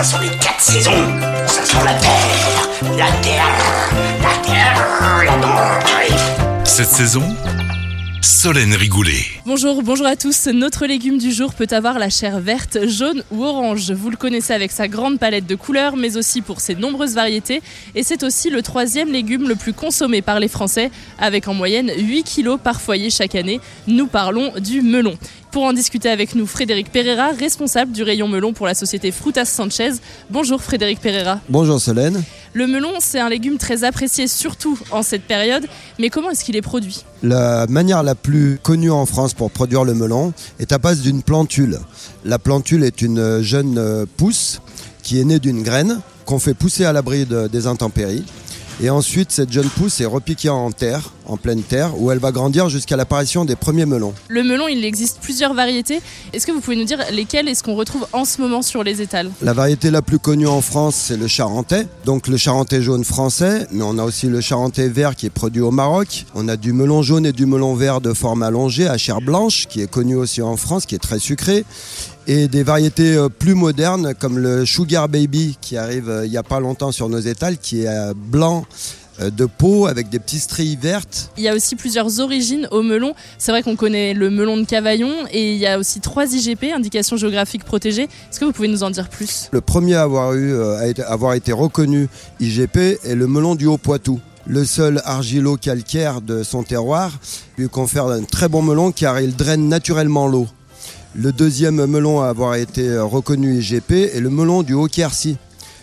Ça sont les quatre saisons. Ça sent la terre, la terre, la terre, la terre. Cette saison, Solène Rigoulet. Bonjour, bonjour à tous. Notre légume du jour peut avoir la chair verte, jaune ou orange. Vous le connaissez avec sa grande palette de couleurs, mais aussi pour ses nombreuses variétés. Et c'est aussi le troisième légume le plus consommé par les Français, avec en moyenne 8 kilos par foyer chaque année. Nous parlons du melon. Pour en discuter avec nous, Frédéric Pereira, responsable du rayon melon pour la société Frutas Sanchez. Bonjour Frédéric Pereira. Bonjour Solène. Le melon, c'est un légume très apprécié, surtout en cette période. Mais comment est-ce qu'il est produit? La manière la plus connue en France pour produire le melon est à base d'une plantule. La plantule est une jeune pousse qui est née d'une graine qu'on fait pousser à l'abri de- des intempéries. Et ensuite, cette jeune pousse est repiquée en terre, en pleine terre, où elle va grandir jusqu'à l'apparition des premiers melons. Le melon, il existe plusieurs variétés. Est-ce que vous pouvez nous dire lesquelles est-ce qu'on retrouve en ce moment sur les étals? La variété la plus connue en France, c'est le charentais. Donc le charentais jaune français, mais on a aussi le charentais vert qui est produit au Maroc. On a du melon jaune et du melon vert de forme allongée à chair blanche, qui est connu aussi en France, qui est très sucré. Et des variétés euh, plus modernes comme le Sugar Baby qui arrive euh, il n'y a pas longtemps sur nos étals, qui est euh, blanc de peau avec des petits stries vertes. Il y a aussi plusieurs origines au melon. C'est vrai qu'on connaît le melon de Cavaillon et il y a aussi trois IGP, indications géographiques protégées. Est-ce que vous pouvez nous en dire plus? Le premier à avoir, eu, à été- avoir été reconnu IGP est le melon du Haut-Poitou. Le sol argilo-calcaire de son terroir lui confère un très bon melon car il draine naturellement l'eau. Le deuxième melon à avoir été euh, reconnu IGP est le melon du Haut-Quercy.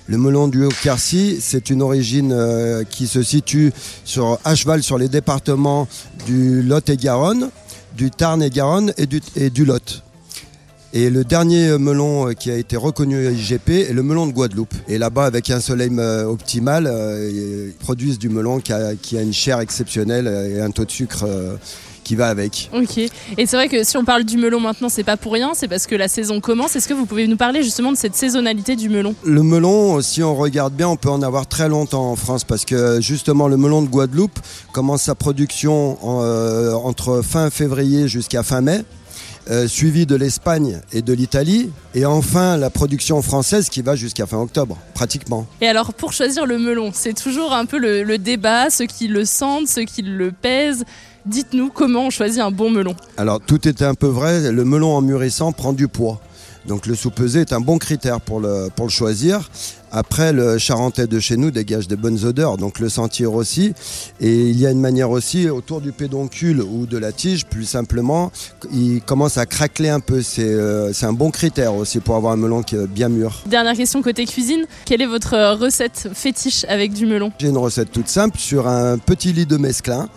Le melon du Haut-Quercy, c'est une origine euh, qui se situe sur, à cheval sur les départements du Lot-et-Garonne, du Tarn-et-Garonne et du, et du Lot. Et le dernier euh, melon qui a été reconnu IGP est le melon de Guadeloupe. Et là-bas, avec un soleil optimal, ils produisent du melon qui a, une chair exceptionnelle et un taux de sucre qui va avec. Ok. Et c'est vrai que si on parle du melon maintenant, c'est pas pour rien, c'est parce que la saison commence. Est-ce que vous pouvez nous parler justement de cette saisonnalité du melon? Le melon, si on regarde bien, on peut en avoir très longtemps en France parce que justement le melon de Guadeloupe commence sa production en, euh, entre fin février jusqu'à fin mai. euh, suivi de l'Espagne et de l'Italie, et enfin la production française qui va jusqu'à fin octobre, pratiquement. Et alors, pour choisir le melon, c'est toujours un peu le, le débat, ceux qui le sentent, ceux qui le pèsent. Dites-nous comment on choisit un bon melon. Alors tout est un peu vrai, le melon en mûrissant prend du poids. Donc le sous-pesé est un bon critère pour le, pour le choisir. Après, le charentais de chez nous dégage de bonnes odeurs, donc le sentir aussi. Et il y a une manière aussi, autour du pédoncule ou de la tige, plus simplement, il commence à craqueler un peu. C'est euh, c'est un bon critère aussi pour avoir un melon qui est bien mûr. Dernière question côté cuisine. Quelle est votre euh, recette fétiche avec du melon? J'ai une recette toute simple. Sur un petit lit de mesclin,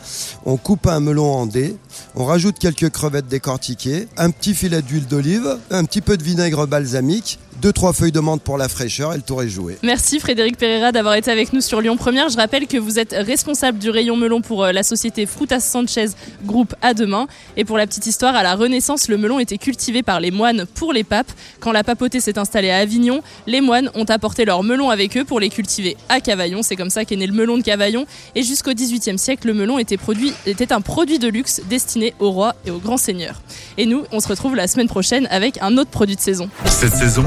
on coupe un melon en dés, on rajoute quelques crevettes décortiquées, un petit filet d'huile d'olive, un petit peu de vinaigre balsamique, deux trois feuilles de menthe pour la fraîcheur et le tour est joué. Merci Frédéric Pereira d'avoir été avec nous sur Lyon Première. Je rappelle que vous êtes responsable du rayon melon pour euh, la société Frutas Sanchez Groupe à demain. Et pour la petite histoire, à la Renaissance, le melon était cultivé par les moines pour les papes. Quand la papauté s'est installée à Avignon, les moines ont apporté leurs melons avec eux pour les cultiver à Cavaillon. C'est comme ça qu'est né le melon de Cavaillon. Et jusqu'au XVIIIe siècle, le melon était, produit, était un produit de luxe destiné aux rois et aux grands seigneurs. Et nous, on se retrouve la semaine prochaine avec un autre produit de saison. Cette saison,